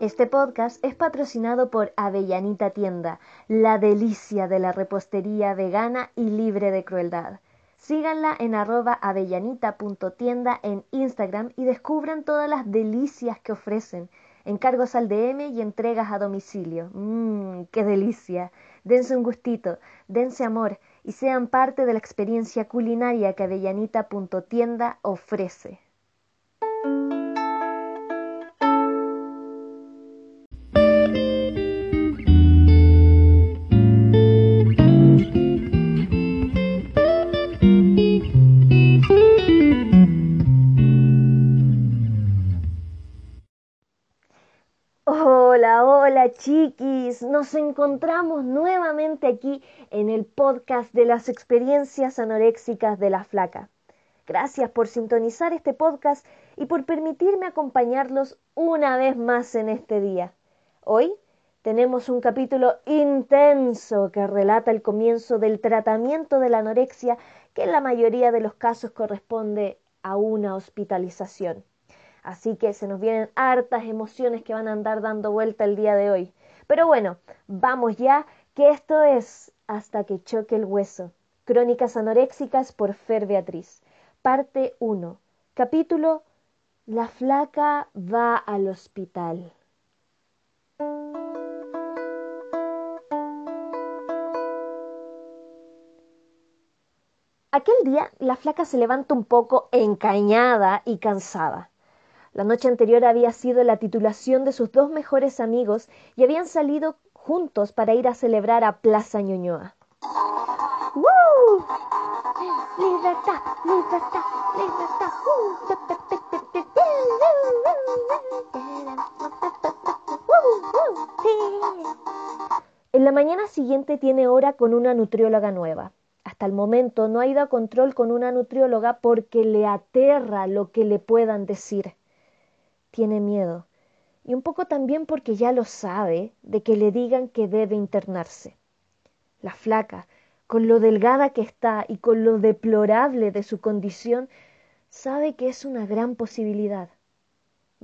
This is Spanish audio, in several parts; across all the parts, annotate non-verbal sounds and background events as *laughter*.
Este podcast es patrocinado por Avellanita Tienda, la delicia de la repostería vegana y libre de crueldad. Síganla en arroba avellanita.tienda en Instagram y descubran todas las delicias que ofrecen. Encargos al DM y entregas a domicilio. Mmm, qué delicia. Dense un gustito, dense amor y sean parte de la experiencia culinaria que avellanita.tienda ofrece. Nos encontramos nuevamente aquí en el podcast de las experiencias anoréxicas de la flaca. Gracias por sintonizar este podcast y por permitirme acompañarlos una vez más en este día. Hoy tenemos un capítulo intenso que relata el comienzo del tratamiento de la anorexia que en la mayoría de los casos corresponde a una hospitalización. Así que se nos vienen hartas emociones que van a andar dando vuelta el día de hoy. Pero bueno, vamos ya, que esto es Hasta que choque el hueso. Crónicas anoréxicas por Fer Beatriz. Parte 1. Capítulo La flaca va al hospital. Aquel día la flaca se levanta un poco encañada y cansada. La noche anterior había sido la titulación de sus dos mejores amigos y habían salido juntos para ir a celebrar a Plaza Ñuñoa. ¡Woo! ¡Libertad! ¡Libertad! ¡Libertad! En la mañana siguiente tiene hora con una nutrióloga nueva. Hasta el momento no ha ido a control con una nutrióloga porque le aterra lo que le puedan decir tiene miedo, y un poco también porque ya lo sabe de que le digan que debe internarse. La flaca, con lo delgada que está y con lo deplorable de su condición, sabe que es una gran posibilidad.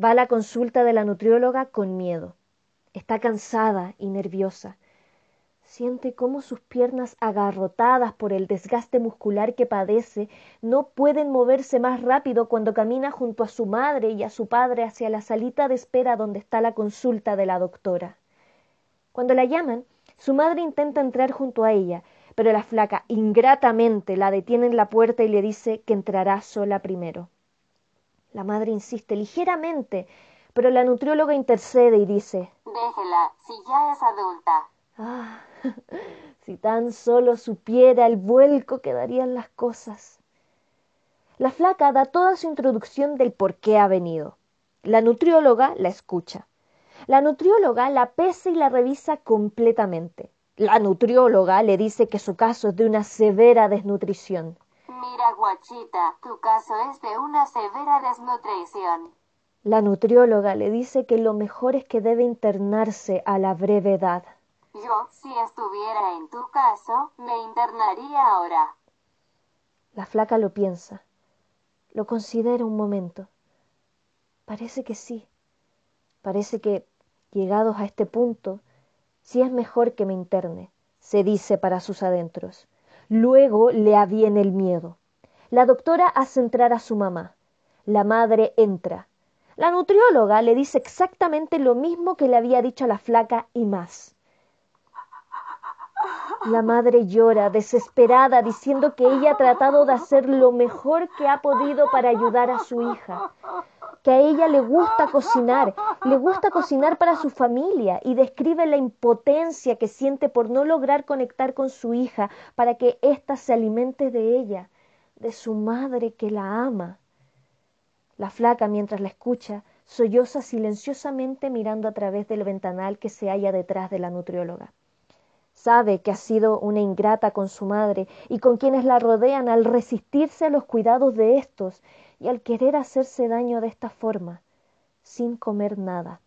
Va a la consulta de la nutrióloga con miedo. Está cansada y nerviosa. Siente cómo sus piernas agarrotadas por el desgaste muscular que padece no pueden moverse más rápido cuando camina junto a su madre y a su padre hacia la salita de espera donde está la consulta de la doctora. Cuando la llaman, su madre intenta entrar junto a ella, pero la flaca ingratamente la detiene en la puerta y le dice que entrará sola primero. La madre insiste ligeramente, pero la nutrióloga intercede y dice Déjela, si ya es adulta. Ah, si tan solo supiera el vuelco que darían las cosas. La flaca da toda su introducción del por qué ha venido. La nutrióloga la escucha. La nutrióloga la pesa y la revisa completamente. La nutrióloga le dice que su caso es de una severa desnutrición. Mira, guachita, tu caso es de una severa desnutrición. La nutrióloga le dice que lo mejor es que debe internarse a la brevedad. Yo, si estuviera en tu caso, me internaría ahora. La flaca lo piensa. Lo considera un momento. Parece que sí. Parece que, llegados a este punto, sí es mejor que me interne, se dice para sus adentros. Luego le aviene el miedo. La doctora hace entrar a su mamá. La madre entra. La nutrióloga le dice exactamente lo mismo que le había dicho a la flaca y más. La madre llora, desesperada, diciendo que ella ha tratado de hacer lo mejor que ha podido para ayudar a su hija, que a ella le gusta cocinar, le gusta cocinar para su familia y describe la impotencia que siente por no lograr conectar con su hija para que ésta se alimente de ella, de su madre que la ama. La flaca, mientras la escucha, solloza silenciosamente mirando a través del ventanal que se halla detrás de la nutrióloga. Sabe que ha sido una ingrata con su madre y con quienes la rodean al resistirse a los cuidados de éstos y al querer hacerse daño de esta forma, sin comer nada.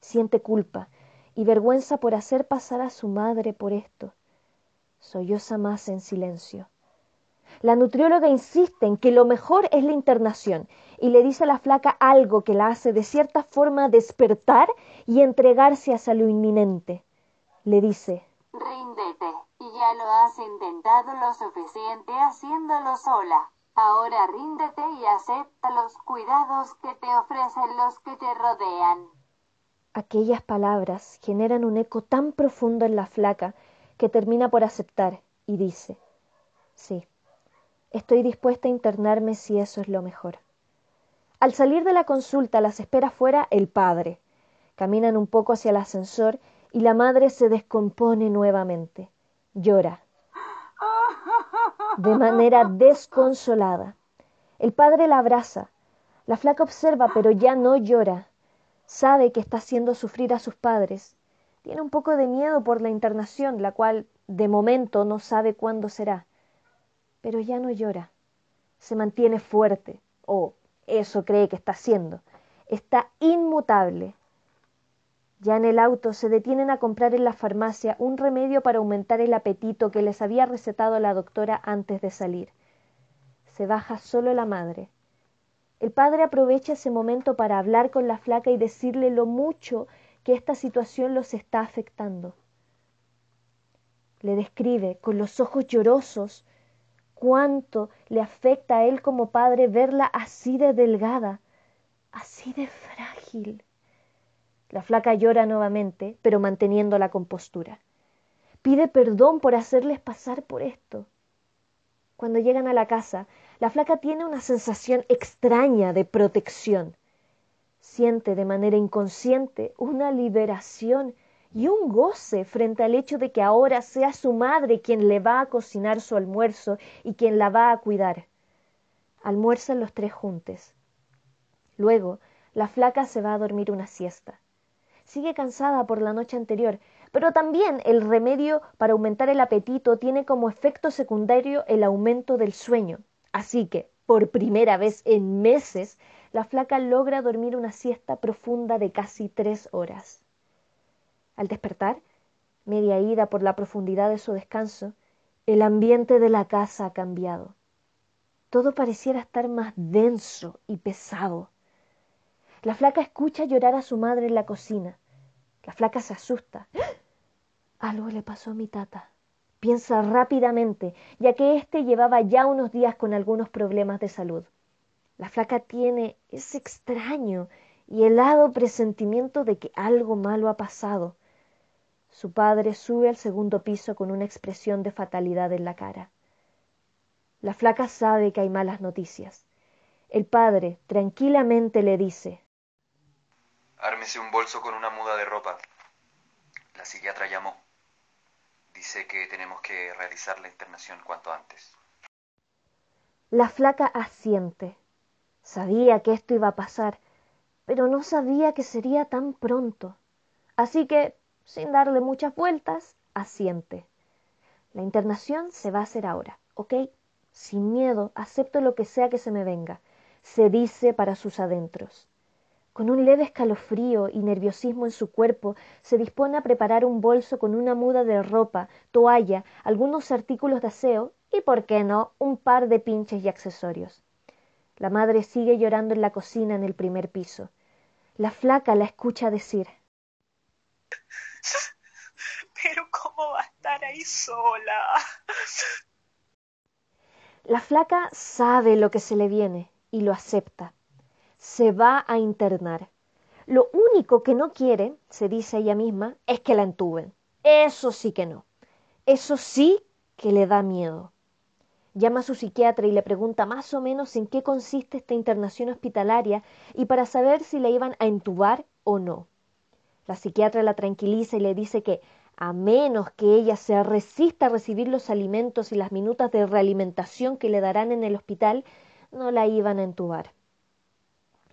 Siente culpa y vergüenza por hacer pasar a su madre por esto. Solloza más en silencio. La nutrióloga insiste en que lo mejor es la internación y le dice a la flaca algo que la hace de cierta forma despertar y entregarse hacia lo inminente. Le dice, Ríndete, y ya lo has intentado lo suficiente haciéndolo sola. Ahora ríndete y acepta los cuidados que te ofrecen los que te rodean. Aquellas palabras generan un eco tan profundo en la flaca que termina por aceptar y dice, sí, estoy dispuesta a internarme si eso es lo mejor. Al salir de la consulta las espera fuera el padre. Caminan un poco hacia el ascensor y la madre se descompone nuevamente. Llora. De manera desconsolada. El padre la abraza. La flaca observa, pero ya no llora. Sabe que está haciendo sufrir a sus padres. Tiene un poco de miedo por la internación, la cual de momento no sabe cuándo será. Pero ya no llora. Se mantiene fuerte, o eso cree que está haciendo. Está inmutable. Ya en el auto se detienen a comprar en la farmacia un remedio para aumentar el apetito que les había recetado la doctora antes de salir. Se baja solo la madre. El padre aprovecha ese momento para hablar con la flaca y decirle lo mucho que esta situación los está afectando. Le describe con los ojos llorosos cuánto le afecta a él como padre verla así de delgada, así de frágil. La flaca llora nuevamente, pero manteniendo la compostura. Pide perdón por hacerles pasar por esto. Cuando llegan a la casa, la flaca tiene una sensación extraña de protección. Siente de manera inconsciente una liberación y un goce frente al hecho de que ahora sea su madre quien le va a cocinar su almuerzo y quien la va a cuidar. Almuerzan los tres juntos. Luego, la flaca se va a dormir una siesta. Sigue cansada por la noche anterior, pero también el remedio para aumentar el apetito tiene como efecto secundario el aumento del sueño. Así que, por primera vez en meses, la flaca logra dormir una siesta profunda de casi tres horas. Al despertar, media ida por la profundidad de su descanso, el ambiente de la casa ha cambiado. Todo pareciera estar más denso y pesado. La flaca escucha llorar a su madre en la cocina. La flaca se asusta. Algo le pasó a mi tata. Piensa rápidamente, ya que éste llevaba ya unos días con algunos problemas de salud. La flaca tiene ese extraño y helado presentimiento de que algo malo ha pasado. Su padre sube al segundo piso con una expresión de fatalidad en la cara. La flaca sabe que hay malas noticias. El padre tranquilamente le dice Ármese un bolso con una muda de ropa. La psiquiatra llamó. Dice que tenemos que realizar la internación cuanto antes. La flaca asiente. Sabía que esto iba a pasar, pero no sabía que sería tan pronto. Así que sin darle muchas vueltas, asiente. La internación se va a hacer ahora, ¿ok? Sin miedo, acepto lo que sea que se me venga, se dice para sus adentros. Con un leve escalofrío y nerviosismo en su cuerpo, se dispone a preparar un bolso con una muda de ropa, toalla, algunos artículos de aseo y, por qué no, un par de pinches y accesorios. La madre sigue llorando en la cocina en el primer piso. La flaca la escucha decir Pero ¿cómo va a estar ahí sola? La flaca sabe lo que se le viene y lo acepta. Se va a internar. Lo único que no quiere, se dice ella misma, es que la entuben. Eso sí que no. Eso sí que le da miedo. Llama a su psiquiatra y le pregunta más o menos en qué consiste esta internación hospitalaria y para saber si la iban a entubar o no. La psiquiatra la tranquiliza y le dice que, a menos que ella se resista a recibir los alimentos y las minutas de realimentación que le darán en el hospital, no la iban a entubar.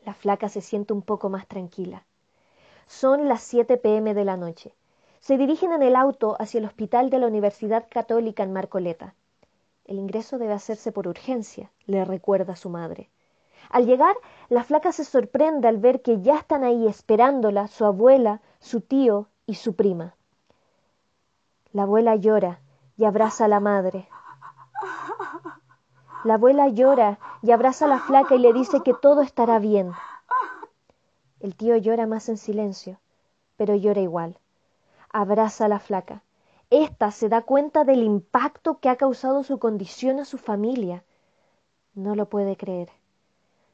La flaca se siente un poco más tranquila. Son las 7 pm de la noche. Se dirigen en el auto hacia el hospital de la Universidad Católica en Marcoleta. El ingreso debe hacerse por urgencia, le recuerda su madre. Al llegar, la flaca se sorprende al ver que ya están ahí esperándola su abuela, su tío y su prima. La abuela llora y abraza a la madre. La abuela llora y abraza a la flaca y le dice que todo estará bien. El tío llora más en silencio, pero llora igual. Abraza a la flaca. Esta se da cuenta del impacto que ha causado su condición a su familia. No lo puede creer.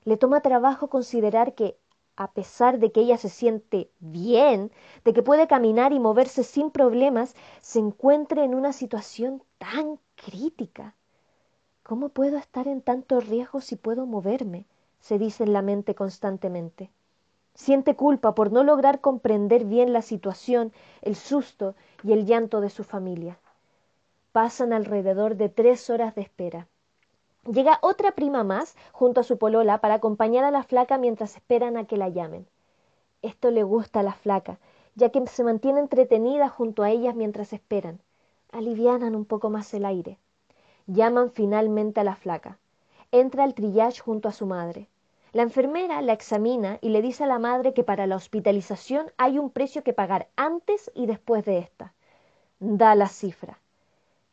Le toma trabajo considerar que, a pesar de que ella se siente bien, de que puede caminar y moverse sin problemas, se encuentre en una situación tan crítica. ¿Cómo puedo estar en tanto riesgo si puedo moverme? se dice en la mente constantemente. Siente culpa por no lograr comprender bien la situación, el susto y el llanto de su familia. Pasan alrededor de tres horas de espera. Llega otra prima más junto a su polola para acompañar a la flaca mientras esperan a que la llamen. Esto le gusta a la flaca, ya que se mantiene entretenida junto a ellas mientras esperan. Alivianan un poco más el aire. Llaman finalmente a la flaca. Entra al trillage junto a su madre. La enfermera la examina y le dice a la madre que para la hospitalización hay un precio que pagar antes y después de esta. Da la cifra.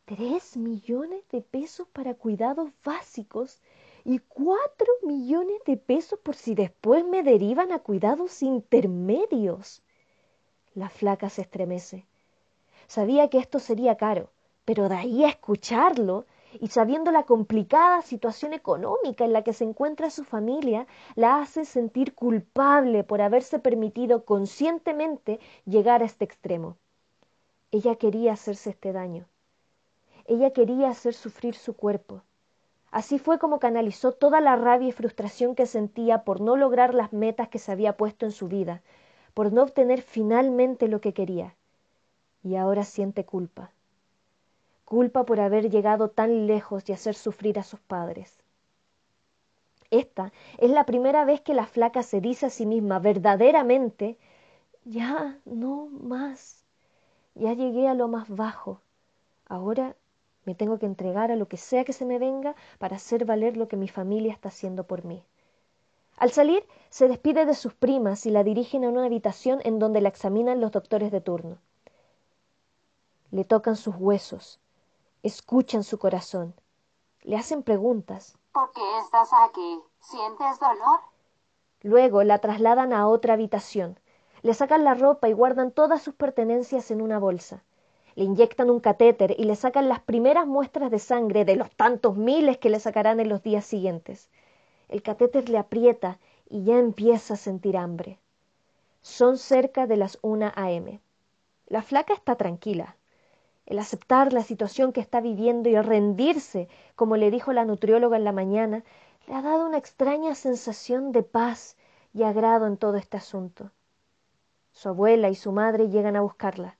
Tres millones de pesos para cuidados básicos y cuatro millones de pesos por si después me derivan a cuidados intermedios. La flaca se estremece. Sabía que esto sería caro, pero de ahí a escucharlo y sabiendo la complicada situación económica en la que se encuentra su familia, la hace sentir culpable por haberse permitido conscientemente llegar a este extremo. Ella quería hacerse este daño. Ella quería hacer sufrir su cuerpo. Así fue como canalizó toda la rabia y frustración que sentía por no lograr las metas que se había puesto en su vida, por no obtener finalmente lo que quería. Y ahora siente culpa culpa por haber llegado tan lejos y hacer sufrir a sus padres. Esta es la primera vez que la flaca se dice a sí misma verdaderamente, ya no más, ya llegué a lo más bajo, ahora me tengo que entregar a lo que sea que se me venga para hacer valer lo que mi familia está haciendo por mí. Al salir, se despide de sus primas y la dirigen a una habitación en donde la examinan los doctores de turno. Le tocan sus huesos, escuchan su corazón, le hacen preguntas. ¿Por qué estás aquí? ¿Sientes dolor? Luego la trasladan a otra habitación, le sacan la ropa y guardan todas sus pertenencias en una bolsa. Le inyectan un catéter y le sacan las primeras muestras de sangre de los tantos miles que le sacarán en los días siguientes. El catéter le aprieta y ya empieza a sentir hambre. Son cerca de las una a.m. La flaca está tranquila el aceptar la situación que está viviendo y rendirse, como le dijo la nutrióloga en la mañana, le ha dado una extraña sensación de paz y agrado en todo este asunto. Su abuela y su madre llegan a buscarla.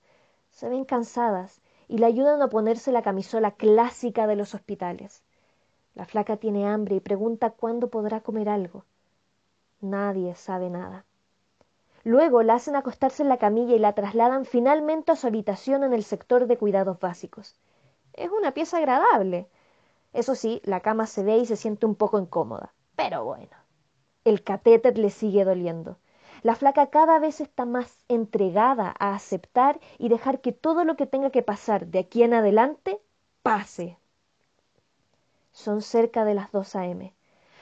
Se ven cansadas y le ayudan a ponerse la camisola clásica de los hospitales. La flaca tiene hambre y pregunta cuándo podrá comer algo. Nadie sabe nada. Luego la hacen acostarse en la camilla y la trasladan finalmente a su habitación en el sector de cuidados básicos. Es una pieza agradable. Eso sí, la cama se ve y se siente un poco incómoda. Pero bueno. El catéter le sigue doliendo. La flaca cada vez está más entregada a aceptar y dejar que todo lo que tenga que pasar de aquí en adelante pase. Son cerca de las dos a.m.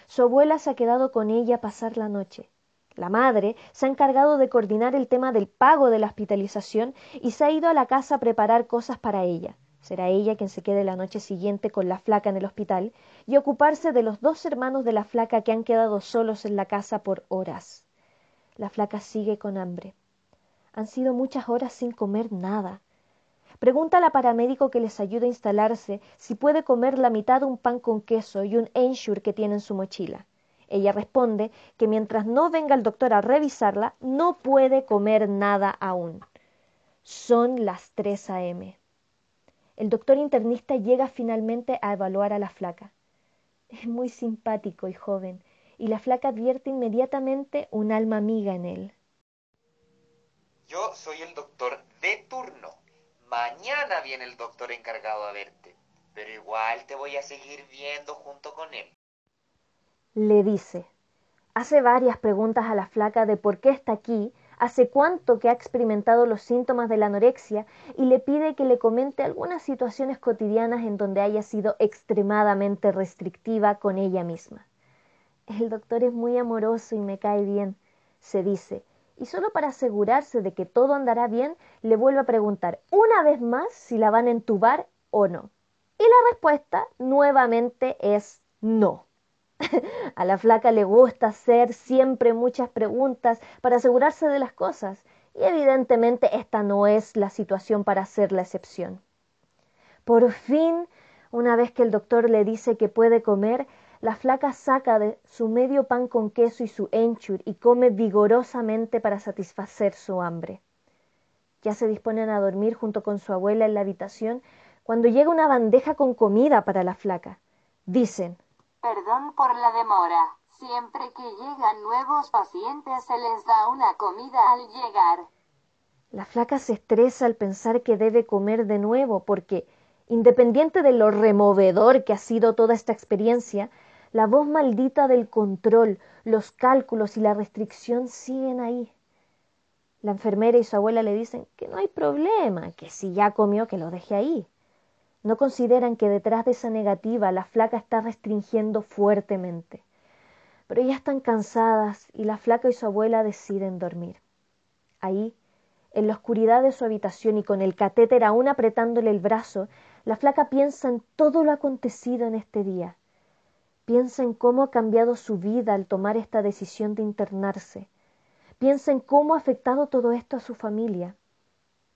Su abuela se ha quedado con ella a pasar la noche. La madre se ha encargado de coordinar el tema del pago de la hospitalización y se ha ido a la casa a preparar cosas para ella. Será ella quien se quede la noche siguiente con la flaca en el hospital y ocuparse de los dos hermanos de la flaca que han quedado solos en la casa por horas. La flaca sigue con hambre. Han sido muchas horas sin comer nada. Pregunta a la paramédico que les ayude a instalarse si puede comer la mitad de un pan con queso y un ensure que tiene en su mochila. Ella responde que mientras no venga el doctor a revisarla, no puede comer nada aún. Son las 3 a.m. El doctor internista llega finalmente a evaluar a la flaca. Es muy simpático y joven, y la flaca advierte inmediatamente un alma amiga en él. Yo soy el doctor de turno. Mañana viene el doctor encargado a verte, pero igual te voy a seguir viendo junto con él le dice. Hace varias preguntas a la flaca de por qué está aquí, hace cuánto que ha experimentado los síntomas de la anorexia y le pide que le comente algunas situaciones cotidianas en donde haya sido extremadamente restrictiva con ella misma. El doctor es muy amoroso y me cae bien, se dice, y solo para asegurarse de que todo andará bien, le vuelve a preguntar una vez más si la van a entubar o no. Y la respuesta nuevamente es no. *laughs* A la flaca le gusta hacer siempre muchas preguntas para asegurarse de las cosas, y evidentemente esta no es la situación para hacer la excepción. Por fin, una vez que el doctor le dice que puede comer, la flaca saca de su medio pan con queso y su enchur y come vigorosamente para satisfacer su hambre. Ya se disponen a dormir junto con su abuela en la habitación cuando llega una bandeja con comida para la flaca. Dicen Perdón por la demora. Siempre que llegan nuevos pacientes se les da una comida al llegar. La flaca se estresa al pensar que debe comer de nuevo porque, independiente de lo removedor que ha sido toda esta experiencia, la voz maldita del control, los cálculos y la restricción siguen ahí. La enfermera y su abuela le dicen que no hay problema, que si ya comió que lo deje ahí. No consideran que detrás de esa negativa la flaca está restringiendo fuertemente. Pero ya están cansadas y la flaca y su abuela deciden dormir. Ahí, en la oscuridad de su habitación y con el catéter aún apretándole el brazo, la flaca piensa en todo lo acontecido en este día. Piensa en cómo ha cambiado su vida al tomar esta decisión de internarse. Piensa en cómo ha afectado todo esto a su familia.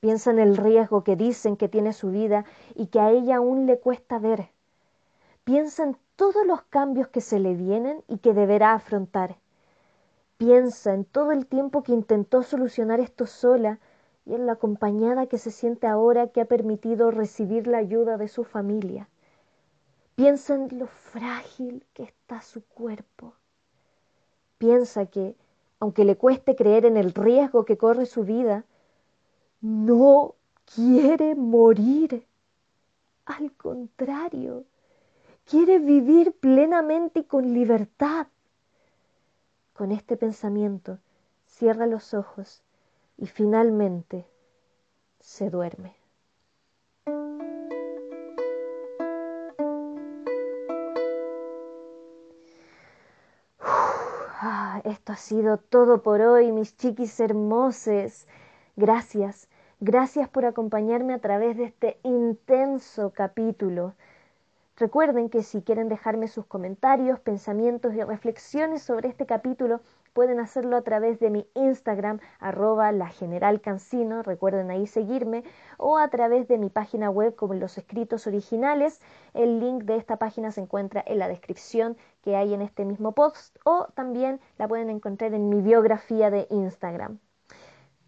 Piensa en el riesgo que dicen que tiene su vida y que a ella aún le cuesta ver. Piensa en todos los cambios que se le vienen y que deberá afrontar. Piensa en todo el tiempo que intentó solucionar esto sola y en la acompañada que se siente ahora que ha permitido recibir la ayuda de su familia. Piensa en lo frágil que está su cuerpo. Piensa que, aunque le cueste creer en el riesgo que corre su vida, no quiere morir. Al contrario, quiere vivir plenamente y con libertad. Con este pensamiento, cierra los ojos y finalmente se duerme. Ah, esto ha sido todo por hoy, mis chiquis hermoses. Gracias, gracias por acompañarme a través de este intenso capítulo. Recuerden que si quieren dejarme sus comentarios, pensamientos y reflexiones sobre este capítulo, pueden hacerlo a través de mi Instagram, arroba la general Cancino, recuerden ahí seguirme, o a través de mi página web como los escritos originales. El link de esta página se encuentra en la descripción que hay en este mismo post, o también la pueden encontrar en mi biografía de Instagram.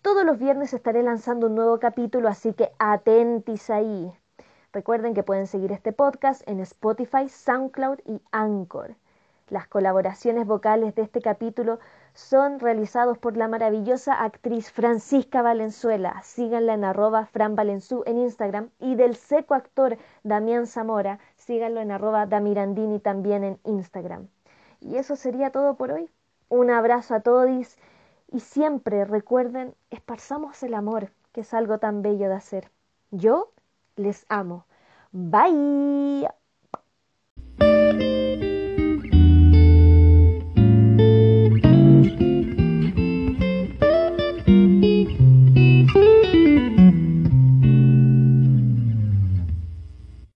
Todos los viernes estaré lanzando un nuevo capítulo, así que atentis ahí. Recuerden que pueden seguir este podcast en Spotify, SoundCloud y Anchor. Las colaboraciones vocales de este capítulo son realizados por la maravillosa actriz Francisca Valenzuela. Síganla en arroba Fran en Instagram y del seco actor Damián Zamora. Síganlo en arroba Damirandini también en Instagram. Y eso sería todo por hoy. Un abrazo a todos y siempre recuerden, esparzamos el amor, que es algo tan bello de hacer. Yo les amo. Bye.